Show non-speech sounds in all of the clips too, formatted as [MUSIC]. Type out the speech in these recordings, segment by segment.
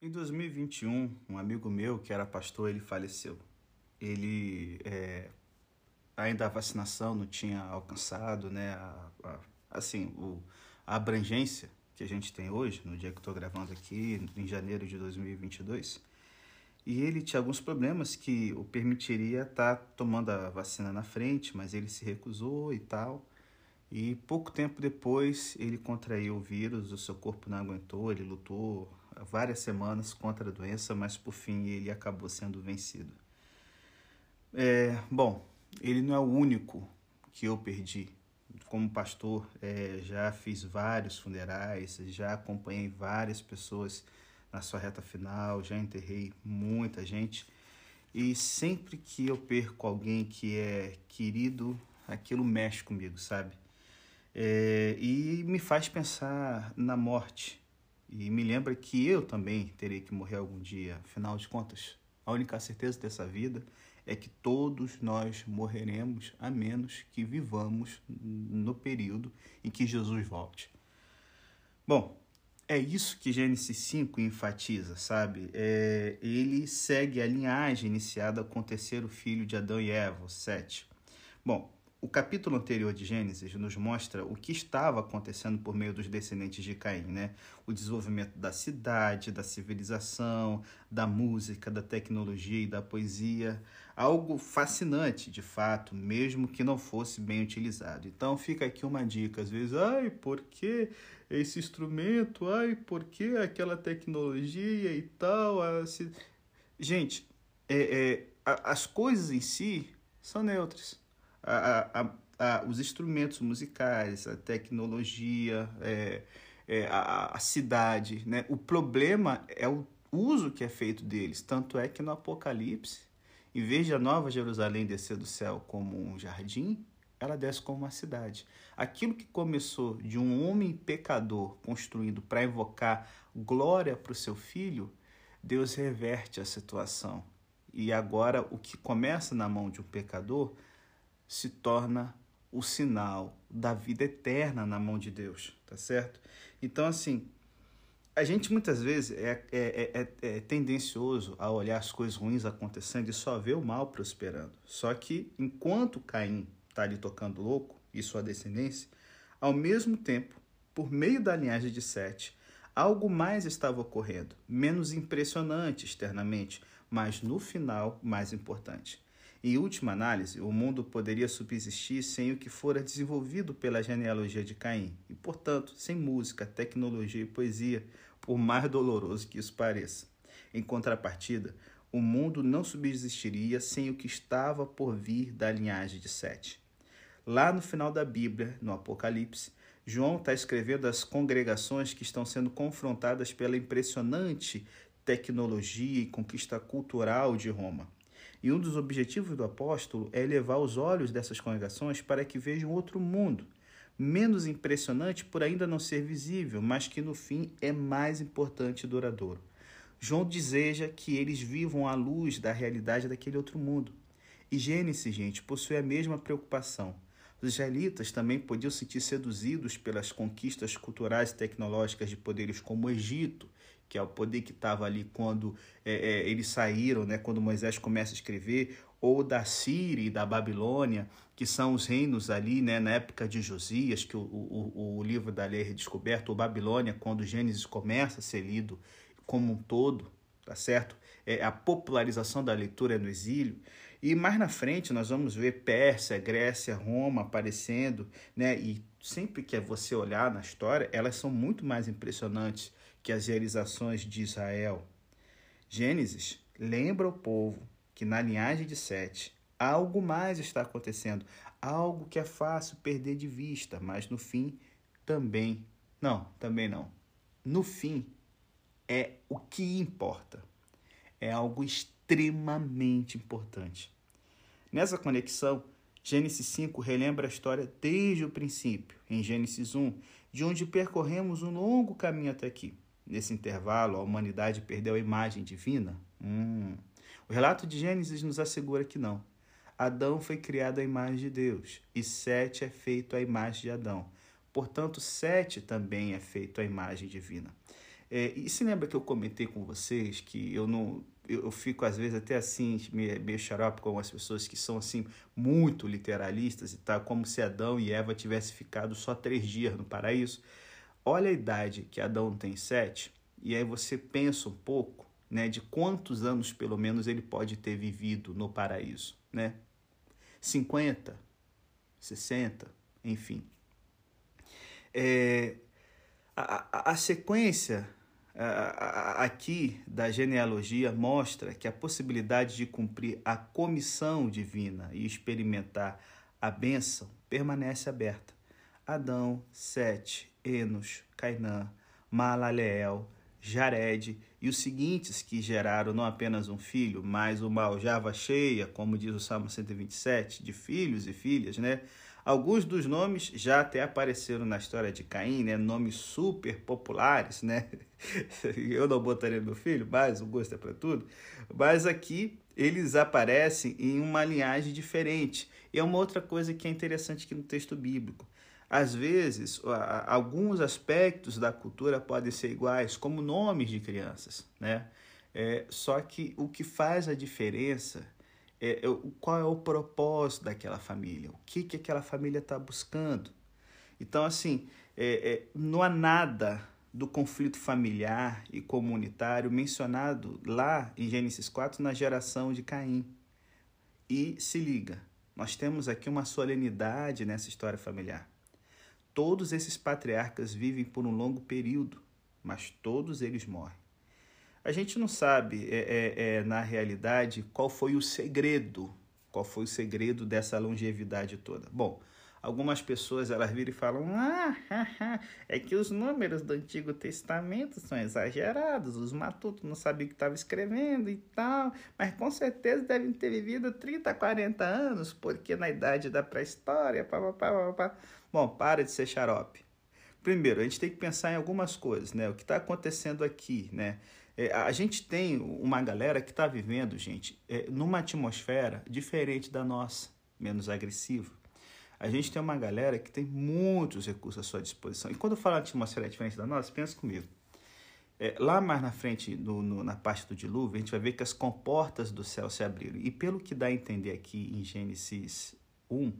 Em 2021, um amigo meu que era pastor, ele faleceu. Ele é, ainda a vacinação não tinha alcançado, né, a, a, assim, o, a abrangência que a gente tem hoje, no dia que estou gravando aqui, em janeiro de 2022. E ele tinha alguns problemas que o permitiria estar tá tomando a vacina na frente, mas ele se recusou e tal. E pouco tempo depois ele contraiu o vírus, o seu corpo não aguentou, ele lutou várias semanas contra a doença, mas por fim ele acabou sendo vencido. É, bom, ele não é o único que eu perdi. Como pastor, é, já fiz vários funerais, já acompanhei várias pessoas na sua reta final, já enterrei muita gente. E sempre que eu perco alguém que é querido, aquilo mexe comigo, sabe? É, e me faz pensar na morte. E me lembra que eu também terei que morrer algum dia. Afinal de contas, a única certeza dessa vida é que todos nós morreremos, a menos que vivamos no período em que Jesus volte. Bom, é isso que Gênesis 5 enfatiza, sabe? É, ele segue a linhagem iniciada com o terceiro filho de Adão e Eva, Sete. Bom, o capítulo anterior de Gênesis nos mostra o que estava acontecendo por meio dos descendentes de Caim, né? O desenvolvimento da cidade, da civilização, da música, da tecnologia e da poesia. Algo fascinante, de fato, mesmo que não fosse bem utilizado. Então fica aqui uma dica, às vezes, ai, por que esse instrumento? Ai, por que aquela tecnologia e tal? Gente, é, é, as coisas em si são neutras a, a, a, os instrumentos musicais, a tecnologia, é, é, a, a cidade. Né? O problema é o uso que é feito deles. Tanto é que no Apocalipse, em vez de a Nova Jerusalém descer do céu como um jardim, ela desce como uma cidade. Aquilo que começou de um homem pecador construindo para invocar glória para o seu filho, Deus reverte a situação. E agora o que começa na mão de um pecador se torna o sinal da vida eterna na mão de Deus, tá certo? Então, assim, a gente muitas vezes é, é, é, é, tendencioso a olhar as coisas ruins acontecendo e só ver o mal prosperando. Só que enquanto Caim está ali tocando louco e sua descendência, ao mesmo tempo, por meio da linhagem de Sete, algo mais estava ocorrendo, menos impressionante externamente, mas no final mais importante. Em última análise, o mundo poderia subsistir sem o que fora desenvolvido pela genealogia de Caim, e, portanto, sem música, tecnologia e poesia, por mais doloroso que isso pareça. Em contrapartida, o mundo não subsistiria sem o que estava por vir da linhagem de Sete. Lá no final da Bíblia, no Apocalipse, João está escrevendo as congregações que estão sendo confrontadas pela impressionante tecnologia e conquista cultural de Roma. E um dos objetivos do apóstolo é elevar os olhos dessas congregações para que vejam outro mundo, menos impressionante por ainda não ser visível, mas que no fim é mais importante e duradouro. João deseja que eles vivam à luz da realidade daquele outro mundo. E Gênesis, gente, possui a mesma preocupação. Os israelitas também podiam se sentir seduzidos pelas conquistas culturais e tecnológicas de poderes como o Egito que é o poder que estava ali quando é, é, eles saíram, né, quando Moisés começa a escrever, ou da Síria e da Babilônia, que são os reinos ali né, na época de Josias, que o, o, o livro da lei é redescoberto, ou Babilônia, quando Gênesis começa a ser lido como um todo, tá certo? É a popularização da leitura no exílio. E mais na frente nós vamos ver Pérsia, Grécia, Roma aparecendo, né? E sempre que você olhar na história, elas são muito mais impressionantes que as realizações de Israel. Gênesis lembra o povo que na linhagem de Sete algo mais está acontecendo, algo que é fácil perder de vista, mas no fim também. Não, também não. No fim é o que importa. É algo extremamente importante. Nessa conexão, Gênesis 5 relembra a história desde o princípio, em Gênesis 1, de onde percorremos um longo caminho até aqui. Nesse intervalo, a humanidade perdeu a imagem divina? Hum. O relato de Gênesis nos assegura que não. Adão foi criado à imagem de Deus e Sete é feito à imagem de Adão. Portanto, Sete também é feito à imagem divina. É, e se lembra que eu comentei com vocês que eu não eu, fico às vezes até assim meio, xarope com algumas pessoas que são assim muito literalistas e tal, como se Adão e Eva tivessem ficado só três dias no paraíso. Olha a idade que Adão tem sete e aí você pensa um pouco, né, de quantos anos pelo menos ele pode ter vivido no paraíso, né? 50, 60, enfim. É, a, a, a sequência aqui da genealogia mostra que a possibilidade de cumprir a comissão divina e experimentar a bênção permanece aberta. Adão, Sete, Enos, Cainã, Malaleel, Jared e os seguintes que geraram não apenas um filho, mas uma aljava cheia, como diz o Salmo 127, de filhos e filhas, né? Alguns dos nomes já até apareceram na história de Caim, né? Nomes super populares, né? [LAUGHS] Eu não botaria meu filho, mas o gosto é para tudo. Mas aqui eles aparecem em uma linhagem diferente. E é uma outra coisa que é interessante aqui no texto bíblico. Às vezes, alguns aspectos da cultura podem ser iguais, como nomes de crianças, né? É, só que o que faz a diferença é, é, qual é o propósito daquela família, o que, que aquela família está buscando. Então, assim, é, é, não há nada do conflito familiar e comunitário mencionado lá em Gênesis 4 na geração de Caim. E se liga, nós temos aqui uma solenidade nessa história familiar. Todos esses patriarcas vivem por um longo período, mas todos eles morrem. A gente não sabe, é, é, é, na realidade, qual foi o segredo, qual foi o segredo dessa longevidade toda. Bom, algumas pessoas elas viram e falam: ah, é que os números do Antigo Testamento são exagerados, os matutos não sabiam o que estavam escrevendo e tal, mas com certeza devem ter vivido 30, 40 anos, porque na idade da pré-história, pá, pá, pá, pá. Bom, para de ser xarope. Primeiro, a gente tem que pensar em algumas coisas, né? O que está acontecendo aqui, né? É, a gente tem uma galera que está vivendo, gente, é, numa atmosfera diferente da nossa, menos agressiva. A gente tem uma galera que tem muitos recursos à sua disposição. E quando eu falo atmosfera diferente da nossa, pensa comigo. É, lá mais na frente, no, no, na parte do dilúvio, a gente vai ver que as comportas do céu se abriram. E pelo que dá a entender aqui em Gênesis 1,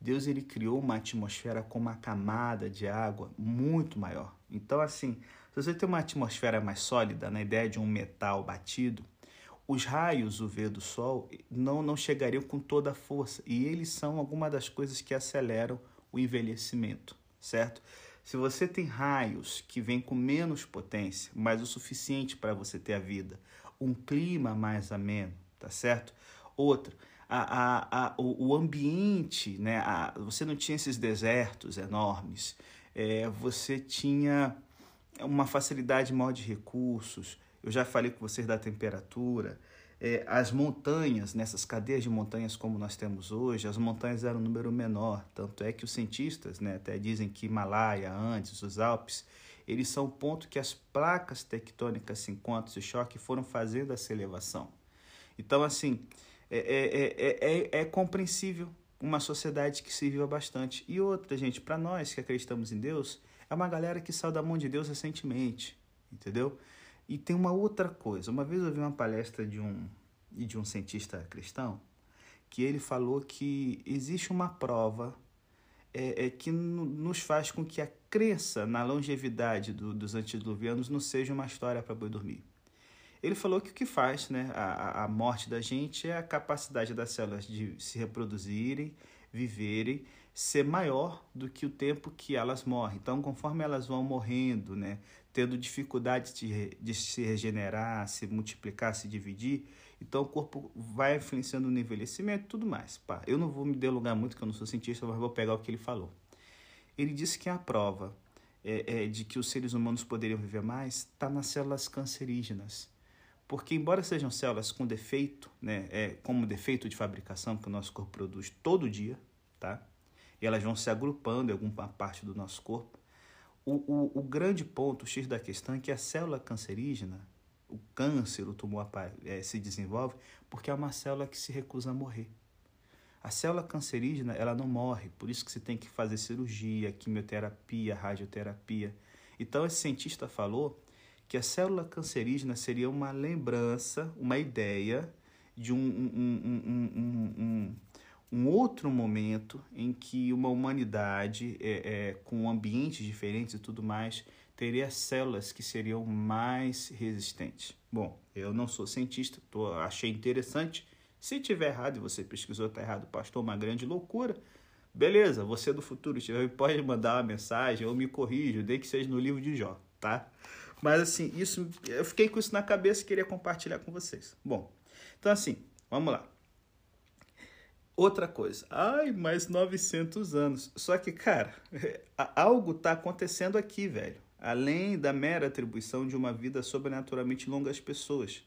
Deus ele criou uma atmosfera com uma camada de água muito maior. Então, assim, se você tem uma atmosfera mais sólida, na ideia de um metal batido, os raios UV do Sol não, não chegariam com toda a força e eles são alguma das coisas que aceleram o envelhecimento, certo? Se você tem raios que vêm com menos potência, mas o suficiente para você ter a vida, um clima mais ameno, tá certo? Outra, a, a, a, o, o ambiente, né? A, você não tinha esses desertos enormes, é, você tinha uma facilidade maior de recursos. Eu já falei com vocês da temperatura. É, as montanhas, nessas cadeias de montanhas como nós temos hoje, as montanhas eram um número menor. Tanto é que os cientistas né, até dizem que Himalaia, Andes, os Alpes, eles são o ponto que as placas tectônicas se encontram, e choque, foram fazendo essa elevação. Então, assim, é, é, é, é, compreensível uma sociedade que se viva bastante. E outra, gente, para nós que acreditamos em Deus, é uma galera que saiu da mão de Deus recentemente, entendeu? E tem uma outra coisa. Uma vez eu vi uma palestra de um de um cientista cristão que ele falou que existe uma prova é, é que nos faz com que a crença na longevidade do, dos antediluvianos não seja uma história para boi dormir. Ele falou que o que faz né, a, a morte da gente é a capacidade das células de se reproduzirem, viverem ser maior do que o tempo que elas morrem. Então, conforme elas vão morrendo, né, tendo dificuldade de, de se regenerar, se multiplicar, se dividir, então o corpo vai influenciando no envelhecimento e tudo mais. Pá, eu não vou me delongar muito, que eu não sou cientista, mas vou pegar o que ele falou. Ele disse que a prova é, é, de que os seres humanos poderiam viver mais está nas células cancerígenas. Porque, embora sejam células com defeito, né, é, como defeito de fabricação que o nosso corpo produz todo dia, tá? Elas vão se agrupando em alguma parte do nosso corpo. O, o, o grande ponto, o X da questão, é que a célula cancerígena, o câncer, o tumor é, se desenvolve porque é uma célula que se recusa a morrer. A célula cancerígena, ela não morre, por isso que você tem que fazer cirurgia, quimioterapia, radioterapia. Então, esse cientista falou que a célula cancerígena seria uma lembrança, uma ideia de um, um, um, um outro momento em que uma humanidade é, é, com ambientes diferentes e tudo mais teria células que seriam mais resistentes. Bom, eu não sou cientista, tô, achei interessante. Se tiver errado e você pesquisou está errado, pastor, uma grande loucura. Beleza, você do futuro [LAUGHS] pode mandar uma mensagem ou me corrija, desde que seja no livro de Jó, tá? Mas assim, isso eu fiquei com isso na cabeça e queria compartilhar com vocês. Bom, então assim, vamos lá. Outra coisa, ai, mais 900 anos. Só que, cara, [LAUGHS] algo tá acontecendo aqui, velho. Além da mera atribuição de uma vida sobrenaturalmente longa às pessoas.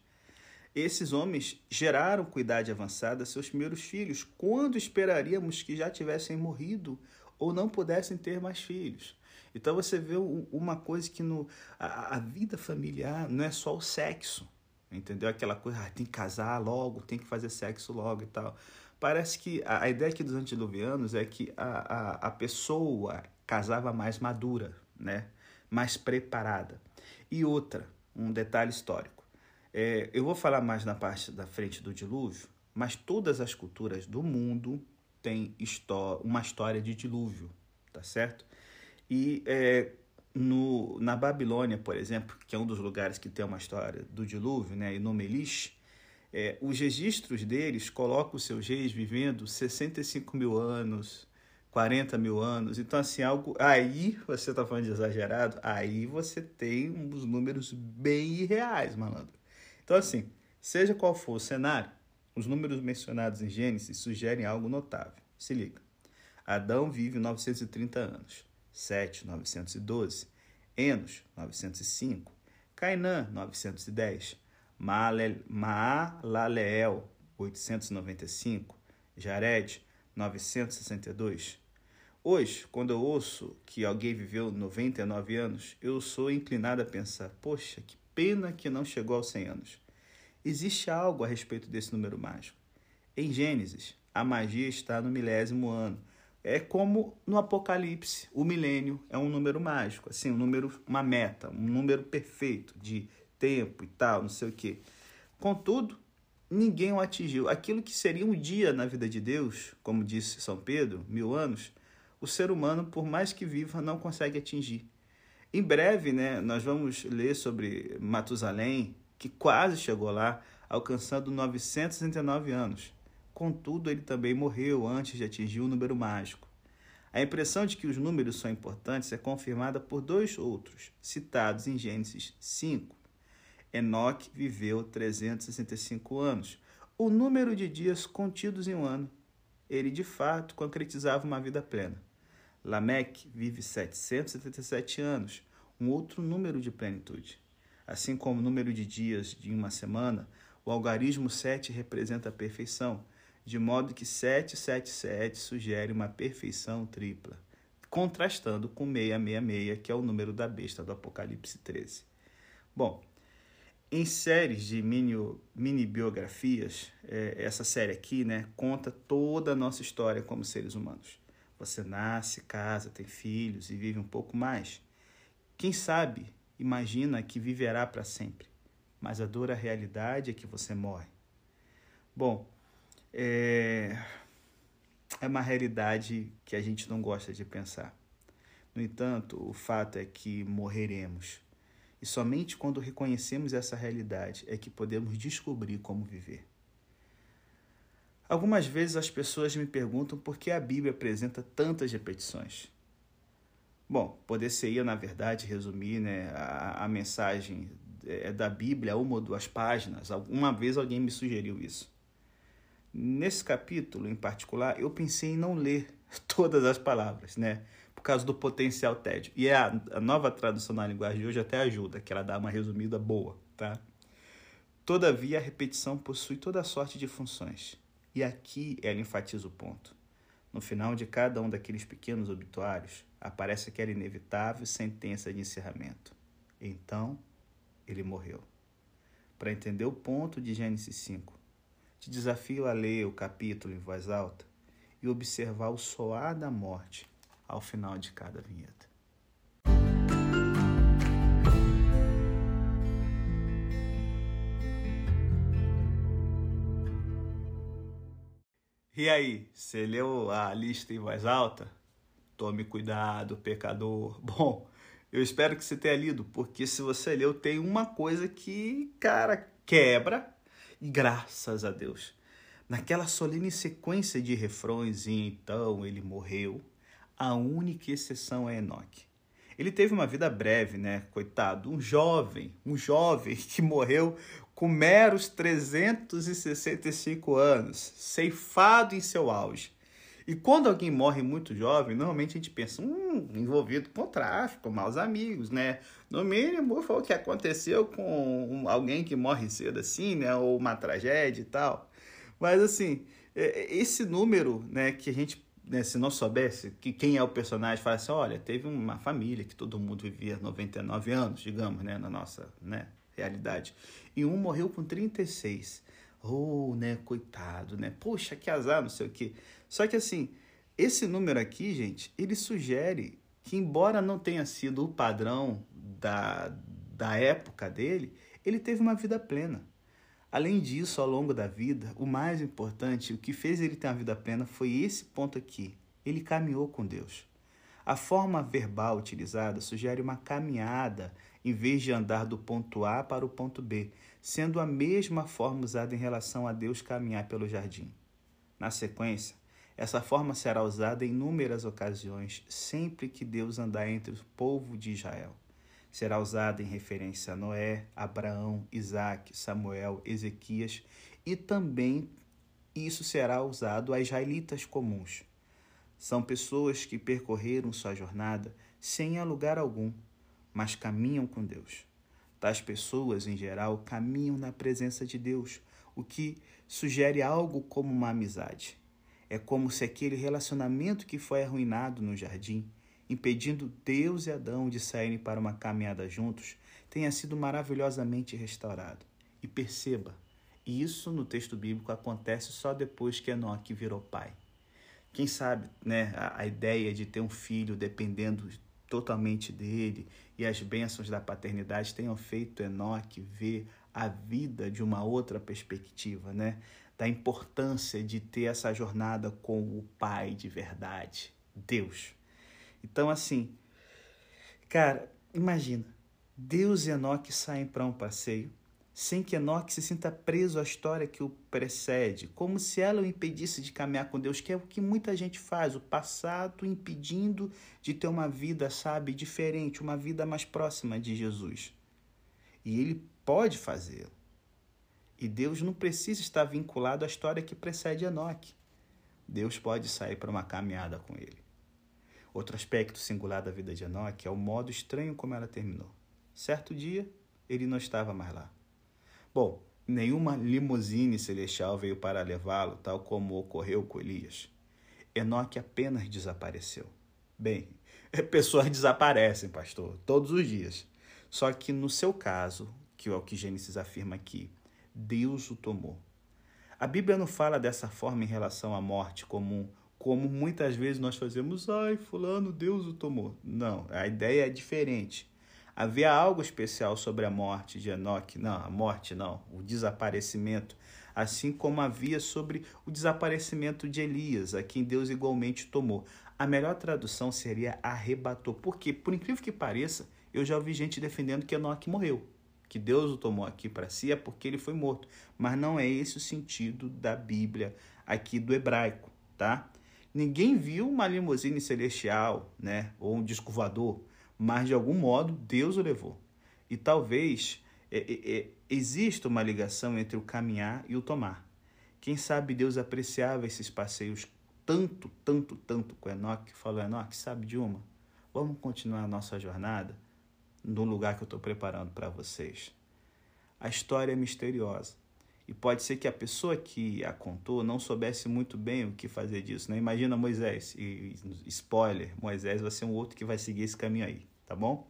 Esses homens geraram com idade avançada seus primeiros filhos, quando esperaríamos que já tivessem morrido ou não pudessem ter mais filhos. Então você vê uma coisa que no, a, a vida familiar não é só o sexo, entendeu? Aquela coisa, ah, tem que casar logo, tem que fazer sexo logo e tal. Parece que a, a ideia aqui dos antediluvianos é que a, a, a pessoa casava mais madura, né? mais preparada. E outra, um detalhe histórico. É, eu vou falar mais na parte da frente do dilúvio, mas todas as culturas do mundo têm uma história de dilúvio, tá certo? E é, no, na Babilônia, por exemplo, que é um dos lugares que tem uma história do dilúvio, né, e no Melish, é, os registros deles colocam os seus reis vivendo 65 mil anos, 40 mil anos. Então, assim, algo. Aí você está falando de exagerado, aí você tem uns números bem irreais, malandro. Então, assim, seja qual for o cenário, os números mencionados em Gênesis sugerem algo notável. Se liga. Adão vive 930 anos. 7, 912, Enos, 905, Cainã, 910, Maalaleel, 895, Jared, 962. Hoje, quando eu ouço que alguém viveu 99 anos, eu sou inclinado a pensar: poxa, que pena que não chegou aos 100 anos. Existe algo a respeito desse número mágico. Em Gênesis, a magia está no milésimo ano, é como no Apocalipse, o milênio é um número mágico, assim, um número, uma meta, um número perfeito de tempo e tal, não sei o quê. Contudo, ninguém o atingiu. Aquilo que seria um dia na vida de Deus, como disse São Pedro, mil anos, o ser humano, por mais que viva, não consegue atingir. Em breve, né, nós vamos ler sobre Matusalém, que quase chegou lá, alcançando 969 anos. Contudo, ele também morreu antes de atingir o número mágico. A impressão de que os números são importantes é confirmada por dois outros, citados em Gênesis 5. Enoque viveu 365 anos, o número de dias contidos em um ano. Ele, de fato, concretizava uma vida plena. Lameque vive 777 anos, um outro número de plenitude. Assim como o número de dias de uma semana, o algarismo 7 representa a perfeição, de modo que 777 sugere uma perfeição tripla, contrastando com 666, que é o número da besta do Apocalipse 13. Bom, em séries de mini, mini biografias, é, essa série aqui né, conta toda a nossa história como seres humanos. Você nasce, casa, tem filhos e vive um pouco mais. Quem sabe imagina que viverá para sempre, mas a dura realidade é que você morre. Bom, é, é uma realidade que a gente não gosta de pensar. No entanto, o fato é que morreremos. E somente quando reconhecemos essa realidade é que podemos descobrir como viver. Algumas vezes as pessoas me perguntam por que a Bíblia apresenta tantas repetições. Bom, poder-se-ia, na verdade, resumir né, a, a mensagem é, da Bíblia uma ou duas páginas. Uma vez alguém me sugeriu isso. Nesse capítulo em particular, eu pensei em não ler [LAUGHS] todas as palavras, né? Causa do potencial tédio. E a, a nova tradução na linguagem de hoje até ajuda, que ela dá uma resumida boa, tá? Todavia, a repetição possui toda sorte de funções. E aqui ela enfatiza o ponto. No final de cada um daqueles pequenos obituários, aparece aquela inevitável sentença de encerramento. Então, ele morreu. Para entender o ponto de Gênesis 5, te desafio a ler o capítulo em voz alta e observar o soar da morte ao final de cada vinheta. E aí, você leu a lista em voz alta? Tome cuidado, pecador. [LAUGHS] Bom, eu espero que você tenha lido, porque se você leu, tem uma coisa que, cara, quebra, e graças a Deus. Naquela solene sequência de refrões, e então ele morreu, a única exceção é Enoque. Ele teve uma vida breve, né? Coitado, um jovem, um jovem [LAUGHS] que morreu com meros 365 anos, ceifado em seu auge. E quando alguém morre muito jovem, normalmente a gente pensa, hum, envolvido com tráfico, maus amigos, né? No mínimo foi o que aconteceu com alguém que morre cedo assim, né? Ou uma tragédia e tal. Mas assim, é, esse número, né, que a gente, né, se não soubesse que quem é o personagem, fala assim, olha, teve uma família que todo mundo vivia 99 anos, digamos, né, na nossa, né, realidade. E um morreu com 36. Oh, né, coitado, né? Poxa, que azar, não sei o quê. Só que assim, esse número aqui, gente, ele sugere que embora não tenha sido o padrão da, da época dele, ele teve uma vida plena. Além disso, ao longo da vida, o mais importante, o que fez ele ter uma vida plena foi esse ponto aqui. Ele caminhou com Deus. A forma verbal utilizada sugere uma caminhada em vez de andar do ponto A para o ponto B, sendo a mesma forma usada em relação a Deus caminhar pelo jardim. Na sequência, essa forma será usada em inúmeras ocasiões, sempre que Deus andar entre o povo de Israel. Será usada em referência a Noé, Abraão, Isaac, Samuel, Ezequias e também isso será usado a israelitas comuns. São pessoas que percorreram sua jornada sem alugar algum, mas caminham com Deus. Tais pessoas, em geral, caminham na presença de Deus, o que sugere algo como uma amizade. É como se aquele relacionamento que foi arruinado no jardim, impedindo Deus e Adão de saírem para uma caminhada juntos, tenha sido maravilhosamente restaurado. E perceba, isso no texto bíblico acontece só depois que Enoque virou pai. Quem sabe, né, a, a ideia de ter um filho dependendo totalmente dele e as bênçãos da paternidade tenham feito Enoque ver a vida de uma outra perspectiva, né? Da importância de ter essa jornada com o Pai de verdade, Deus. Então, assim, cara, imagina, Deus e Enoque saem para um passeio sem que Enoque se sinta preso à história que o precede, como se ela o impedisse de caminhar com Deus, que é o que muita gente faz, o passado impedindo de ter uma vida, sabe, diferente, uma vida mais próxima de Jesus. E ele pode fazê-lo. E Deus não precisa estar vinculado à história que precede Enoque. Deus pode sair para uma caminhada com ele. Outro aspecto singular da vida de Enoque é o modo estranho como ela terminou. Certo dia, ele não estava mais lá. Bom, nenhuma limusine celestial veio para levá-lo, tal como ocorreu com Elias. Enoque apenas desapareceu. Bem, [LAUGHS] pessoas desaparecem, pastor, todos os dias. Só que no seu caso, que é o que Gênesis afirma aqui, Deus o tomou. A Bíblia não fala dessa forma em relação à morte comum, como muitas vezes nós fazemos, ai, fulano, Deus o tomou. Não, a ideia é diferente. Havia algo especial sobre a morte de Enoque? Não, a morte não, o desaparecimento. Assim como havia sobre o desaparecimento de Elias, a quem Deus igualmente tomou. A melhor tradução seria arrebatou. Porque, por incrível que pareça, eu já ouvi gente defendendo que Enoque morreu. Que Deus o tomou aqui para si é porque ele foi morto. Mas não é esse o sentido da Bíblia aqui do hebraico, tá? Ninguém viu uma limusine celestial, né? Ou um disco voador mas de algum modo Deus o levou. E talvez é, é, é, exista uma ligação entre o caminhar e o tomar. Quem sabe Deus apreciava esses passeios tanto, tanto, tanto com Enoque, falou: Enoque, sabe de uma? Vamos continuar a nossa jornada no lugar que eu estou preparando para vocês. A história é misteriosa. E pode ser que a pessoa que a contou não soubesse muito bem o que fazer disso. Né? Imagina Moisés, e spoiler, Moisés vai ser um outro que vai seguir esse caminho aí, tá bom?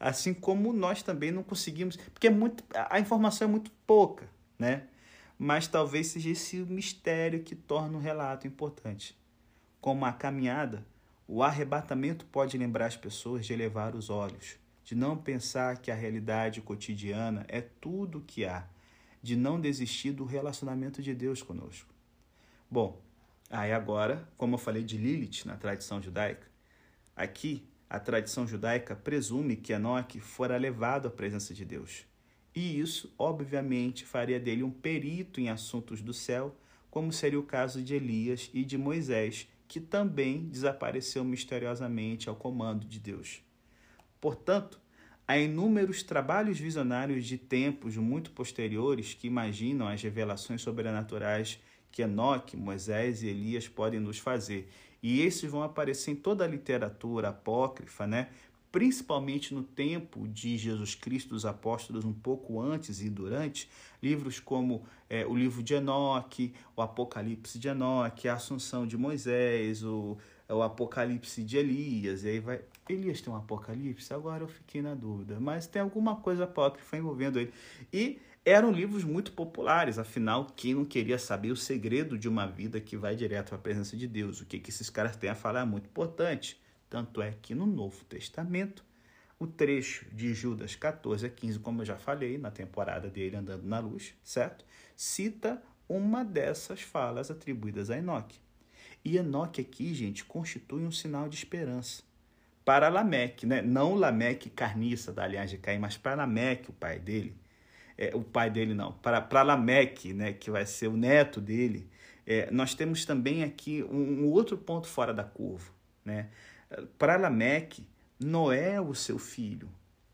Assim como nós também não conseguimos, porque é muito, a informação é muito pouca, né? Mas talvez seja esse o mistério que torna o relato importante. Como a caminhada, o arrebatamento pode lembrar as pessoas de elevar os olhos, de não pensar que a realidade cotidiana é tudo o que há de não desistir do relacionamento de Deus conosco. Bom, Aí agora, como eu falei de Lilith na tradição judaica, aqui a tradição judaica presume que Enoque fora levado à presença de Deus. E isso, obviamente, faria dele um perito em assuntos do céu, como seria o caso de Elias e de Moisés, que também desapareceu misteriosamente ao comando de Deus. Portanto, há inúmeros trabalhos visionários de tempos muito posteriores que imaginam as revelações sobrenaturais que Enoque, Moisés e Elias podem nos fazer. E esses vão aparecer em toda a literatura apócrifa, né? principalmente no tempo de Jesus Cristo, dos apóstolos, um pouco antes e durante, livros como é, o livro de Enoque, o Apocalipse de Enoque, a Assunção de Moisés, o, o Apocalipse de Elias, e aí vai. Elias tem um Apocalipse? Agora eu fiquei na dúvida, mas tem alguma coisa apócrifa envolvendo ele. E eram livros muito populares, afinal, quem não queria saber o segredo de uma vida que vai direto à presença de Deus? O que, que esses caras têm a falar é muito importante. Tanto é que no Novo Testamento, o trecho de Judas 14 a 15, como eu já falei, na temporada dele Andando na Luz, certo? Cita uma dessas falas atribuídas a Enoque. E Enoque aqui, gente, constitui um sinal de esperança. Para Lameque, né? não Lameque carniça da linhagem de Caim, mas para Lameque, o pai dele, é, o pai dele não, para, para Lameque, né, que vai ser o neto dele, é, nós temos também aqui um, um, outro ponto fora da curva. Né? Para Lameque, Noé, o seu filho,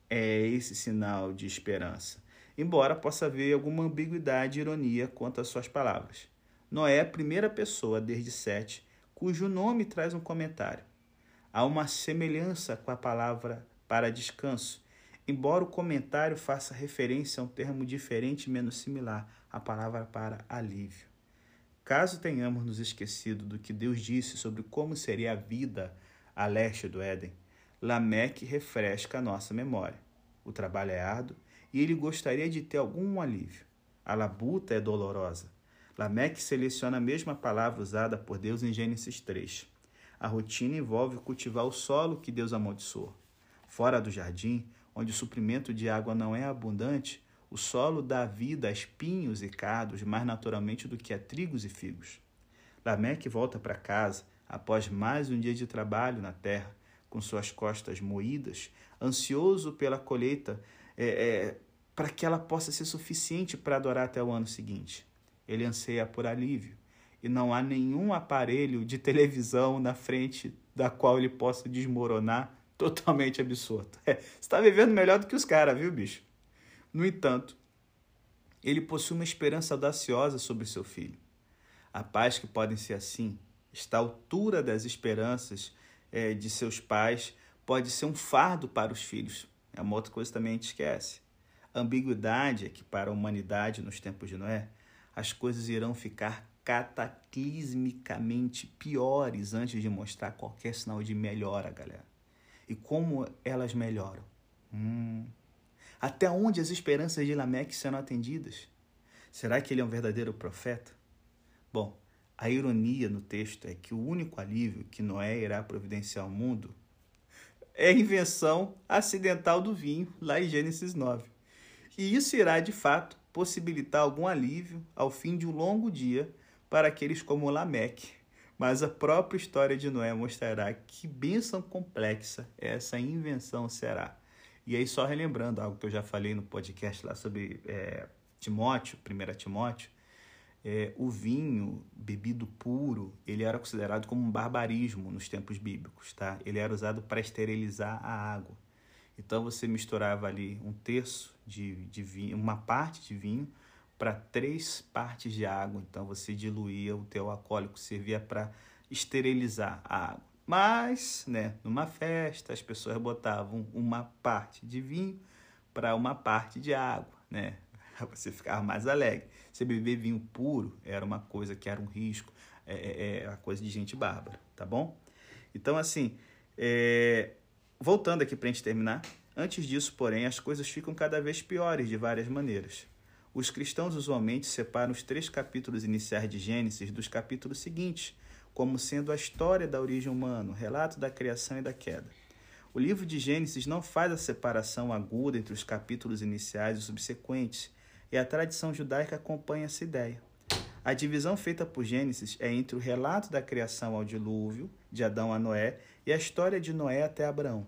é esse sinal de esperança, embora possa haver alguma ambiguidade e ironia quanto às suas palavras. Noé é a primeira pessoa desde Sete cujo nome traz um comentário. Há uma semelhança com a palavra para descanso, embora o comentário faça referência a um termo diferente e menos similar, a palavra para alívio. Caso tenhamos nos esquecido do que Deus disse sobre como seria a vida a leste do Éden, Lameque refresca a nossa memória. O trabalho é árduo e ele gostaria de ter algum alívio. A labuta é dolorosa. Lameque seleciona a mesma palavra usada por Deus em Gênesis 3. A rotina envolve cultivar o solo que Deus amaldiçoou. Fora do jardim, onde o suprimento de água não é abundante, o solo dá vida a espinhos e cardos mais naturalmente do que a trigos e figos. Lameque volta para casa após mais um dia de trabalho na terra, com suas costas moídas, ansioso pela colheita, é, é, para que ela possa ser suficiente para adorar até o ano seguinte. Ele anseia por alívio, e não há nenhum aparelho de televisão na frente da qual ele possa desmoronar [LAUGHS] totalmente absorto. É, você está vivendo melhor do que os caras, viu, bicho? No entanto, ele possui uma esperança audaciosa sobre seu filho. A paz que podem ser assim, está à altura das esperanças é, de seus pais, pode ser um fardo para os filhos. É uma outra coisa que também a gente esquece. A ambiguidade é que para a humanidade nos tempos de Noé, as coisas irão ficar cataclismicamente piores antes de mostrar qualquer sinal de melhora, galera. E como elas melhoram? Hum. Até onde as esperanças de Lameque serão atendidas? Será que ele é um verdadeiro profeta? Bom, a ironia no texto é que o único alívio que Noé irá providenciar ao mundo é a invenção acidental do vinho, lá em Gênesis 9. E isso irá, de fato, possibilitar algum alívio ao fim de um longo dia para aqueles como Lameque, mas a própria história de Noé mostrará que bênção complexa essa invenção será. E aí, só relembrando algo que eu já falei no podcast lá sobre é, Timóteo, 1 Timóteo, é, o vinho bebido puro, ele era considerado como um barbarismo nos tempos bíblicos, tá? Ele era usado para esterilizar a água. Então você misturava ali um terço de, de vinho, uma parte de vinho para três partes de água. Então você diluía o teu alcoólico, servia para esterilizar a água. Mas, né, numa festa, as pessoas botavam uma parte de vinho para uma parte de água, né? [LAUGHS] Você ficava mais alegre. Você beber vinho puro era uma coisa que era um risco, é, é, é a coisa de gente bárbara, tá bom? Então, assim, é... voltando aqui para a gente terminar, antes disso, porém, as coisas ficam cada vez piores de várias maneiras. Os cristãos usualmente separam os três capítulos iniciais de Gênesis dos capítulos seguintes, como sendo a história da origem humana, o relato da criação e da queda. O livro de Gênesis não faz a separação aguda entre os capítulos iniciais e subsequentes, e a tradição judaica acompanha essa ideia. A divisão feita por Gênesis é entre o relato da criação ao dilúvio, de Adão a Noé, e a história de Noé até Abraão.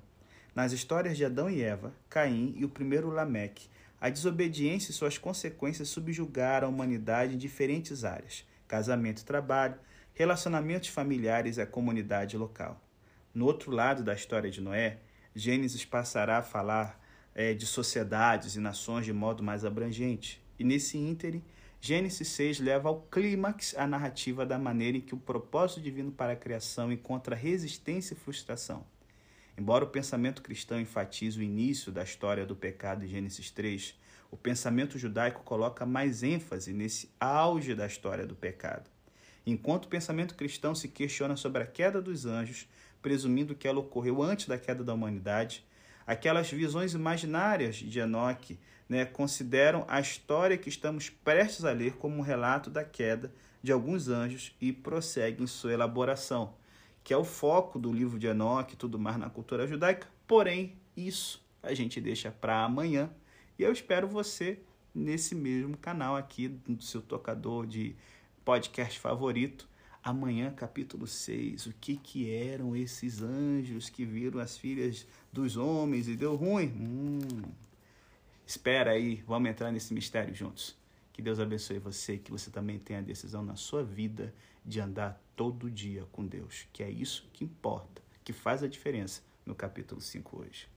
Nas histórias de Adão e Eva, Caim e o primeiro Lameque, a desobediência e suas consequências subjugaram a humanidade em diferentes áreas: casamento trabalho, relacionamentos familiares e a comunidade local. No outro lado da história de Noé, Gênesis passará a falar é, de sociedades e nações de modo mais abrangente. E nesse ínterim, Gênesis 6 leva ao clímax a narrativa da maneira em que o propósito divino para a criação encontra resistência e frustração. Embora o pensamento cristão enfatize o início da história do pecado em Gênesis 3, o pensamento judaico coloca mais ênfase nesse auge da história do pecado. Enquanto o pensamento cristão se questiona sobre a queda dos anjos, presumindo que ela ocorreu antes da queda da humanidade, aquelas visões imaginárias de Enoque né, consideram a história que estamos prestes a ler como um relato da queda de alguns anjos e prosseguem sua elaboração, que é o foco do livro de Enoque e tudo mais na cultura judaica. Porém, isso a gente deixa para amanhã e eu espero você nesse mesmo canal aqui do seu tocador de podcast favorito. Amanhã, capítulo 6. O que, que eram esses anjos que viram as filhas dos homens e deu ruim? Hum, Espera aí, vamos entrar nesse mistério juntos. Que Deus abençoe você, que você também tenha a decisão na sua vida de andar todo dia com Deus, que é isso que importa, que faz a diferença no capítulo 5 hoje.